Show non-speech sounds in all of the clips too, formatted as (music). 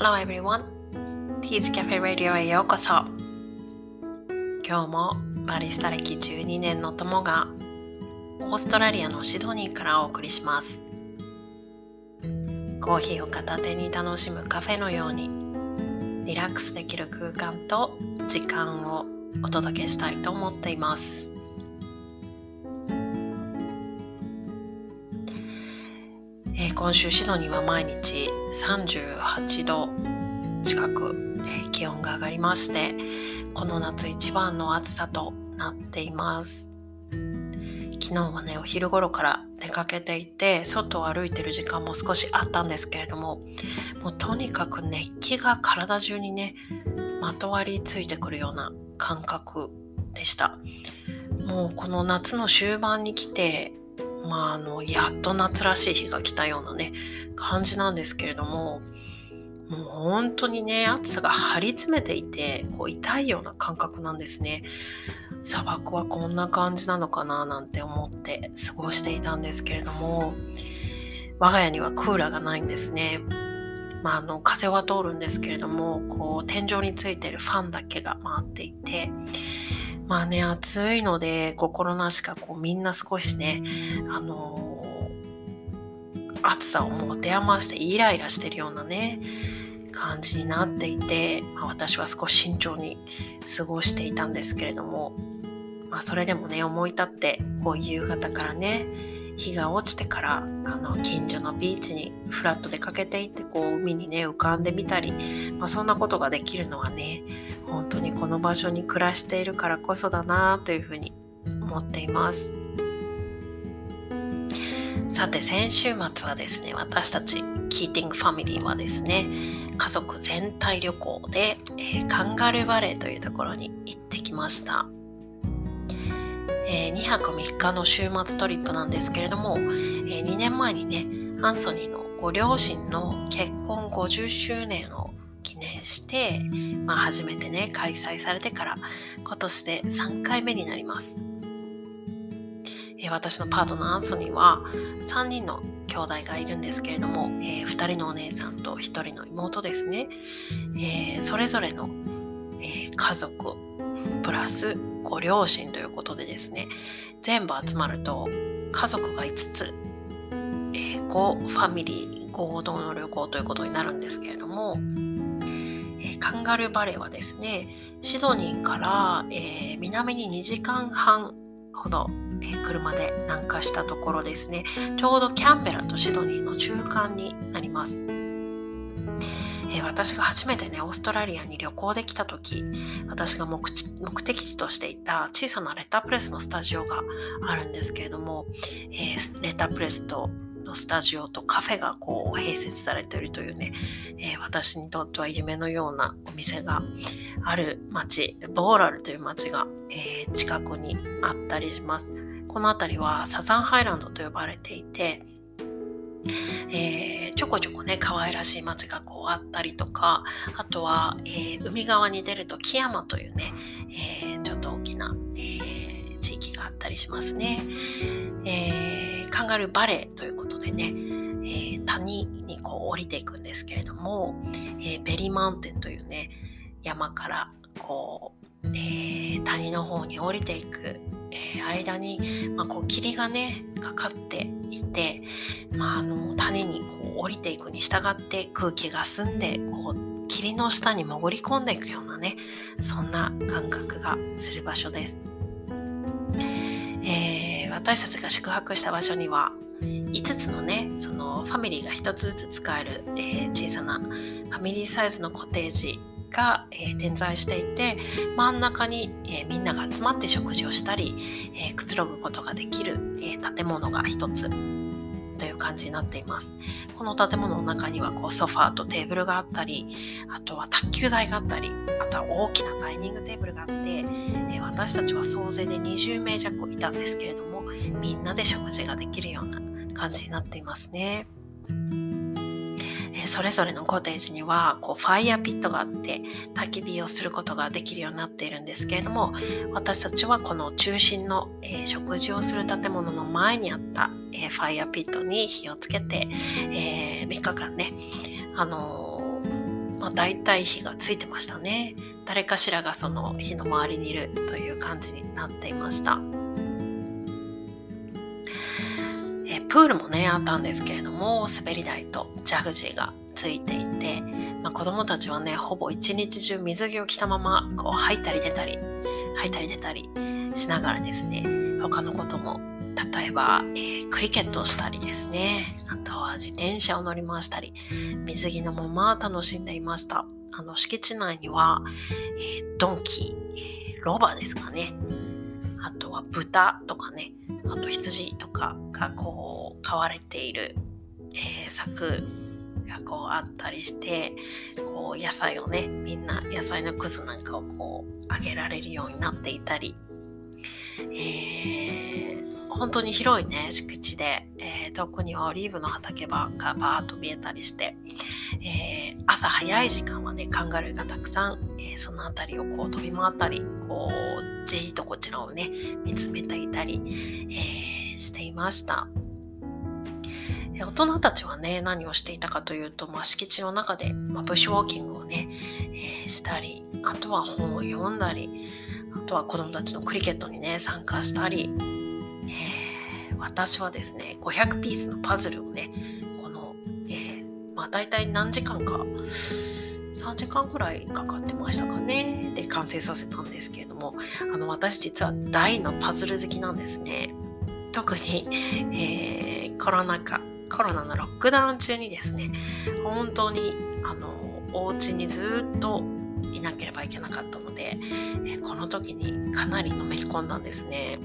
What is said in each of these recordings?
Hello everyone! Tea's Cafe Radio へようこそ。今日もバリスタ歴12年の友がオーストラリアのシドニーからお送りします。コーヒーを片手に楽しむカフェのようにリラックスできる空間と時間をお届けしたいと思っています。今週シドニーは毎日38度近く、えー、気温が上がりましてこの夏一番の暑さとなっています。昨日はねお昼頃から出かけていて外を歩いてる時間も少しあったんですけれどももうとにかく熱気が体中にねまとわりついてくるような感覚でした。もうこの夏の終盤に来てまあ、あのやっと夏らしい日が来たようなね感じなんですけれどももう本当にね暑さが張り詰めていてこう痛いような感覚なんですね。砂漠はこんな感じなのかななんて思って過ごしていたんですけれども我が家にはクーラーがないんですね。まあ、あの風は通るんですけれどもこう天井についてるファンだけが回っていてまあね、暑いので、心なしかこうみんな少しね、あのー、暑さを持て余してイライラしてるようなね、感じになっていて、まあ、私は少し慎重に過ごしていたんですけれども、まあ、それでもね、思い立って、こう夕方からね、日が落ちてからあの近所のビーチにフラット出かけていってこう海にね浮かんでみたり、まあ、そんなことができるのはね本当にこの場所に暮らしているからこそだなというふうに思っています。さて先週末はですね私たちキーティングファミリーはですね家族全体旅行で、えー、カンガルーバレーというところに行ってきました。えー、2泊3日の週末トリップなんですけれども、えー、2年前にねアンソニーのご両親の結婚50周年を記念して、まあ、初めてね開催されてから今年で3回目になります、え、私のパートナーアンソニーは3人の兄弟がいるんですけれども、えー、2人のお姉さんと1人の妹ですね、えー、それぞれの、え家族プラスご両親ということでですね全部集まると家族が5つ、えー、5ファミリー合同の旅行ということになるんですけれども、カンガルーバレーはですねシドニーから、えー、南に2時間半ほど、えー、車で南下したところですねちょうどキャンベラとシドニーの中間になります。えー、私が初めてねオーストラリアに旅行できた時私が目的地としていた小さなレタープレスのスタジオがあるんですけれども、えー、レタープレスとのスタジオとカフェがこう併設されているというね、えー、私にとっては夢のようなお店がある町ボーラルという町が、えー、近くにあったりします。この辺りはサザンハイランドと呼ばれていてえー、ちょこちょこね可愛らしい街がこうあったりとかあとは、えー、海側に出ると木山というね、えー、ちょっと大きな、え地域があったりしますね、えカンガルーバレーというでね、え谷にこう降りていくんですけれども、えベリーマウンテンというね山からこう、え谷の方に降りていくえー、間に、まあ、こう霧がねかかっていて、まあ、あの谷にこう降りていくに従って空気が澄んでこう霧の下に潜り込んでいくようなねそんな感覚がする場所です。えー、私たちが宿泊した場所には5つのねそのファミリーが1つずつ使える、えー、小さなファミリーサイズのコテージが、えー、点在していて真ん中に、えー、みんなが集まって食事をしたり、えー、くつろぐことができる、え建物が一つという感じになっています。この建物の中にはこうソファーとテーブルがあったりあとは卓球台があったりあとは大きなダイニングテーブルがあって、え私たちは総勢で20名弱いたんですけれどもみんなで食事ができるような感じになっていますね。それぞれのコテージにはこうファイヤーピットがあって焚き火をすることができるようになっているんですけれども私たちはこの中心の、えー、食事をする建物の前にあった、えー、ファイヤーピットに火をつけて、えー、3日間ね、あのまあ、大体火がついてましたね誰かしらがその火の周りにいるという感じになっていましたプールもねあったんですけれども滑り台とジャグジーがついていて、まあ、子供たちはねほぼ一日中水着を着たままこう入ったり出たり入ったり出たりしながらですね他のことも例えば、えー、クリケットをしたりですね。あとは自転車を乗り回したり水着のまま楽しんでいました。あの敷地内には、えー、ドンキー、えー、ロバですかね。あとは豚とかね。あと羊とかがこう飼われている、えー、柵がこうあったりしてこう野菜をねみんな野菜のくずなんかをこうあげられるようになっていたり、えー、本当に広いね敷地で、えー、遠くにはオリーブの畑がバーッと見えたりして、えー、朝早い時間はねカンガルーがたくさん、えその辺りをこう飛び回ったりこうじーっとこちらをね見つめていたり、えしていました。大人たちはね何をしていたかというと、まあ、敷地の中で、まあ、ブッシュウォーキングをね、えー、したりあとは本を読んだりあとは子供たちのクリケットにね参加したり、私はですね500ピースのパズルをねこの、えー、まあ大体何時間か3時間くらいかかってましたかねで完成させたんですけれどもあの私実は大のパズル好きなんですね特に、えー、コロナ禍コロナのロックダウン中にですね本当にあのお家にずっといなければいけなかったので、えこの時にかなりのめり込んだんですね。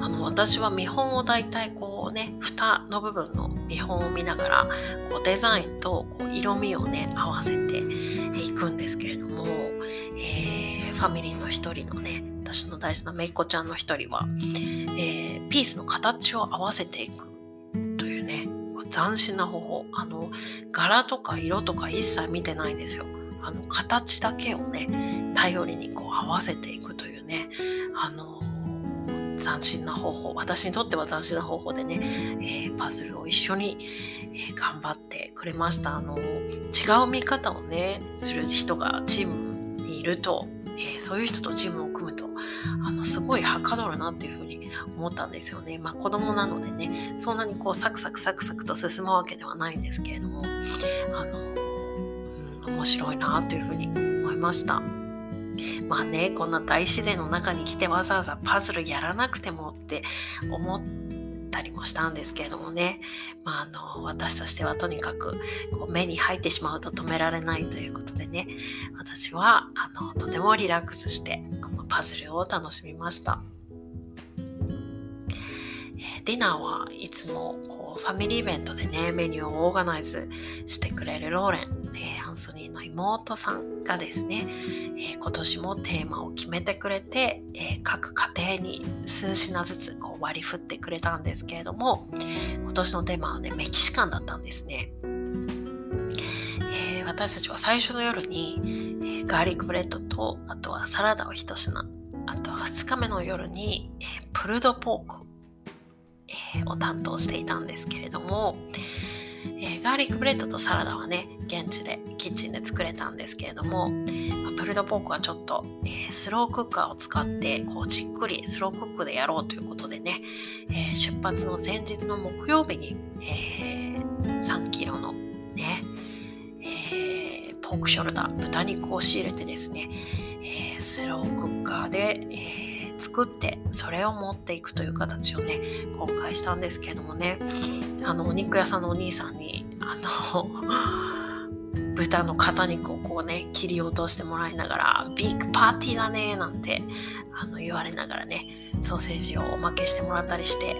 あの私は見本を大体こうね蓋の部分の見本を見ながらこうデザインとこう色味をね合わせていくんですけれども、えー、ファミリーの一人のね私の大事なめいっ子ちゃんの一人は、えー、ピースの形を合わせていくというね斬新な方法。あの柄とか色とか一切見てないんですよ。あの形だけをね頼りにこう合わせていくというね。あの斬新な方法私にとっては斬新な方法でね、えー、パズルを一緒に、えー、頑張ってくれましたあの違う見方をねする人がチームにいると、えー、そういう人とチームを組むとあのすごいはかどるなっていうふうに思ったんですよね。まあ子供なのでねそんなにこうサクサクサクサクと進むわけではないんですけれどもあの、うん、面白いなというふうに思いました。まあねこんな大自然の中に来てわざわざパズルやらなくてもって思ったりもしたんですけれどもね、まあ、あの私としてはとにかくこう目に入ってしまうと止められないということでね私はあのとてもリラックスしてこのパズルを楽しみました。ディナーはいつもこうファミリーイベントでねメニューをオーガナイズしてくれるローレン、えー、アンソニーの妹さんがですね、えー、今年もテーマを決めてくれて、えー、各家庭に数品ずつこう割り振ってくれたんですけれども今年のテーマはねメキシカンだったんですね。え私たちは最初の夜に、えガーリックブレッドとあとはサラダを一品あとは2日目の夜に、え pulled pork えー、を担当していたんですけれども、えー、ガーリックブレッドとサラダはね現地でキッチンで作れたんですけれども、まあ、 pulled pork はちょっと、えー、 slow cooker を使ってこうじっくり slow cook でやろうということでね、え出発の前日の木曜日に、え3キロのね、え pork shoulder 豚肉を仕入れてですね、えスロークッカーで、え作ってそれを持っていくという形をね今回したんですけどもね。あのお肉屋さんのお兄さんにあの (laughs) 豚の肩肉をこうね切り落としてもらいながらビッグパーティーだねなんてあの言われながらねソーセージをおまけしてもらったりして、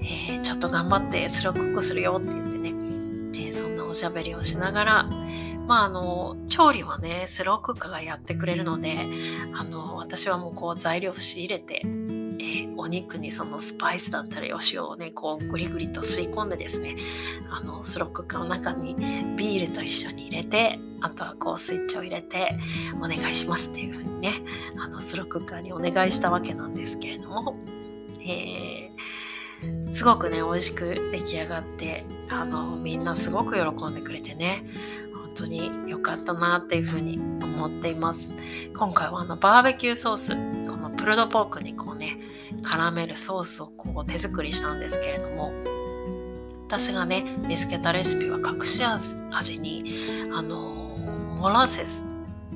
えー、ちょっと頑張ってスロークックするよって言ってね、えー、そんなおしゃべりをしながらまあ、あの調理はねスロークッカがやってくれるのであの私はもうこう材料を仕入れて、えー、お肉にそのスパイスだったりお塩をねこうグリグリと吸い込んでですねあのスロークッカの中にビールと一緒に入れてあとはこうスイッチを入れてお願いしますっていう風にねあのスロークッカーにお願いしたわけなんですけれども、えー、すごくね美味しく出来上がってあのみんなすごく喜んでくれてね本当に良かったなっていうふうに思っています。今回はあのバーベキューソースこのプルドポークにこうね絡めるソースをこう手作りしたんですけれども私がね見つけたレシピは隠し味にあの molasses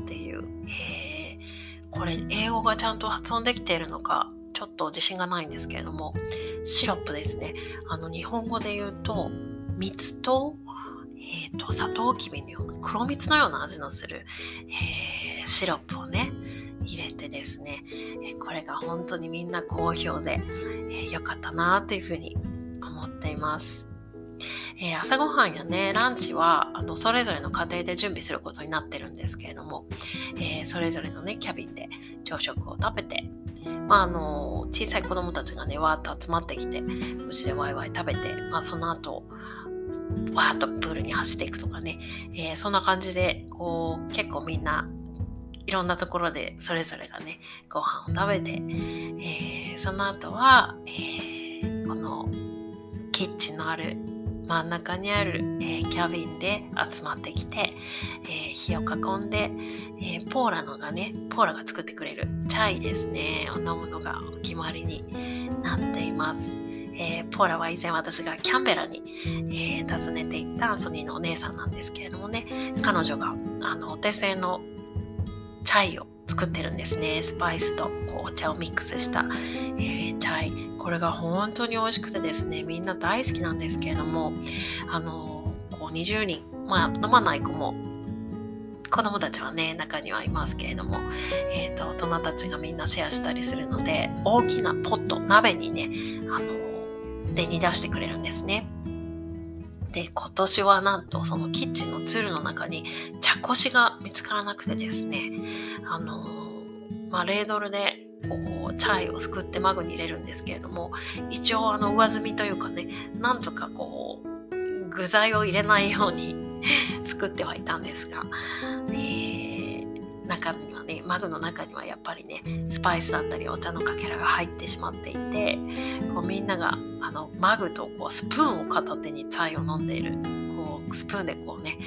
っていう、えー、これ英語がちゃんと発音できているのかちょっと自信がないんですけれどもシロップですね。あの日本語で言うと蜜と,、えーと、サトウキビのような黒蜜のような味のする、えー、シロップをね入れてですね、えこれが本当にみんな好評で良、えー、かったなというふうに思っています。えー、朝ごはんやねランチはあのそれぞれの家庭で準備することになってるんですけれども、えー、それぞれのねキャビンで朝食を食べて、まあ、あの小さい子供たちがねわーっと集まってきてうちでワイワイ食べて、まあ、その後わーっとプールに走っていくとかね、えー、そんな感じでこう結構みんないろんなところでそれぞれがねご飯を食べて、えー、その後は、えー、このキッチンのある真ん中にある、え、キャビンで集まってきて、え火を囲んで、えポーラのがねポーラが作ってくれるチャイですねを飲むのがお決まりになっています。えー、ポーラは以前私がキャンベラに、えー、訪ねていったアンソニーのお姉さんなんですけれどもね彼女があのお手製のチャイを作ってるんですね。スパイスとこうお茶をミックスした、えー、チャイ。これが本当に美味しくてですねみんな大好きなんですけれどもあのこう20人まあ飲まない子も子供たちはね中にはいますけれども、えーと、大人たちがみんなシェアしたりするので大きなポット鍋にねあので煮出してくれるんですね。で今年はなんとそのキッチンのツールの中に茶こしが見つからなくてですねあのまあ、レードルでこうチャイをすくってマグに入れるんですけれども一応あの上積みというかねなんとかこう具材を入れないように (laughs) 作ってはいたんですが、えー、中にね窓の中にはやっぱりねスパイスだったりお茶のかけらが入ってしまっていてこうみんながあのマグとこうスプーンを片手にチャイを飲んでいるこうスプーンでこうね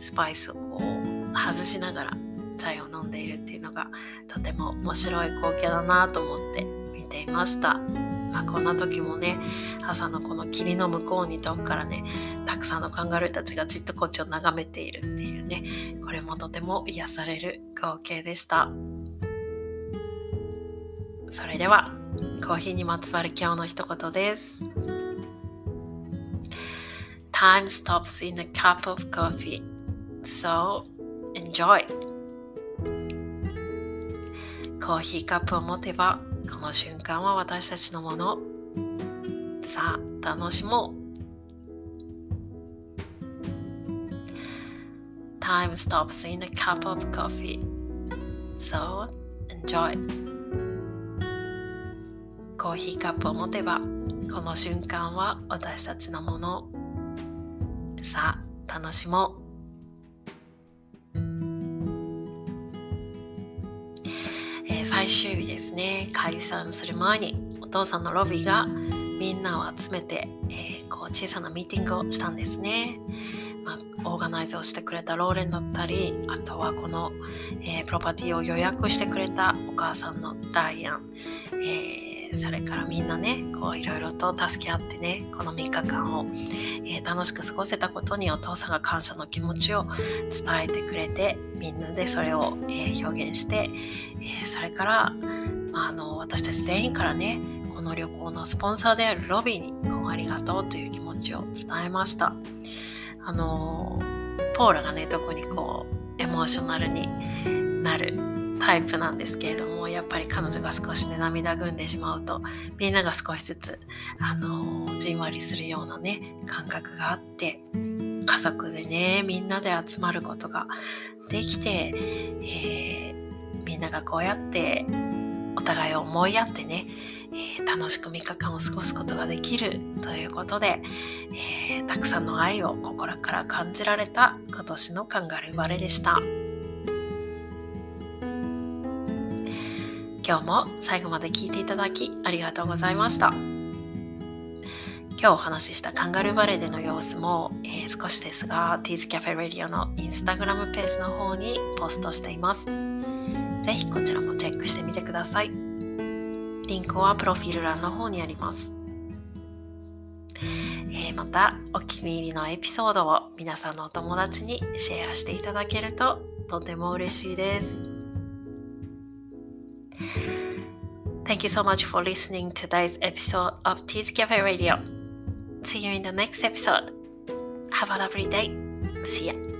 スパイスをこう外しながらチャイを飲んでいるっていうのがとても面白い光景だなと思って見ていました。まあ、こんな時もね朝のこの霧の向こうに遠くからねたくさんのカンガルーたちがじっとこっちを眺めているっていうねこれもとても癒される光景でした。それではコーヒーにまつわる今日の一言です。Time stops in a cup of coffee. So enjoy. コーヒーカップを持てばこの瞬間は私たちのもの。さあ楽しもう。Time stops in a cup of coffee. So enjoy. コーヒーカップを持てばこの瞬間は私たちのもの。さあ楽しもう。最終日ですね解散する前にお父さんのロビーがみんなを集めて、えー、こう小さなミーティングをしたんですね。まあ、オーガナイズをしてくれたローレンだったりあとはこの、えー、プロパティを予約してくれたお母さんのダイアン、えー、それからみんなねこういろいろと助け合ってねこの3日間を、えー、楽しく過ごせたことにお父さんが感謝の気持ちを伝えてくれてみんなでそれを、え表現して、えー、それから、まあ、あの私たち全員からねこの旅行のスポンサーであるロビーにこうありがとうという気持ちを伝えました。あのポーラがね特にこうエモーショナルになるタイプなんですけれどもやっぱり彼女が少しね涙ぐんでしまうとみんなが少しずつあのじんわりするようなね感覚があって家族でねみんなで集まることができて、えーみんながこうやってお互いを思いやってね、えー、楽しく3日間を過ごすことができるということで、えー、たくさんの愛を心から感じられた今年のカンガルーバレでした。今日も最後まで聞いていただきありがとうございました。今日お話ししたカンガルーバレーでの様子も、えー、少しですが Teas Cafe Radio のインスタグラムページの方にポストしています。ぜひこちらもチェックしてみてください。リンクはプロフィール欄の方にあります。えー、またお気に入りのエピソードを皆さんのお友達にシェアしていただけるととても嬉しいです。Thank you so much for listening to today's episode of Teas Cafe Radio. See you in the next episode. Have a lovely day. See ya.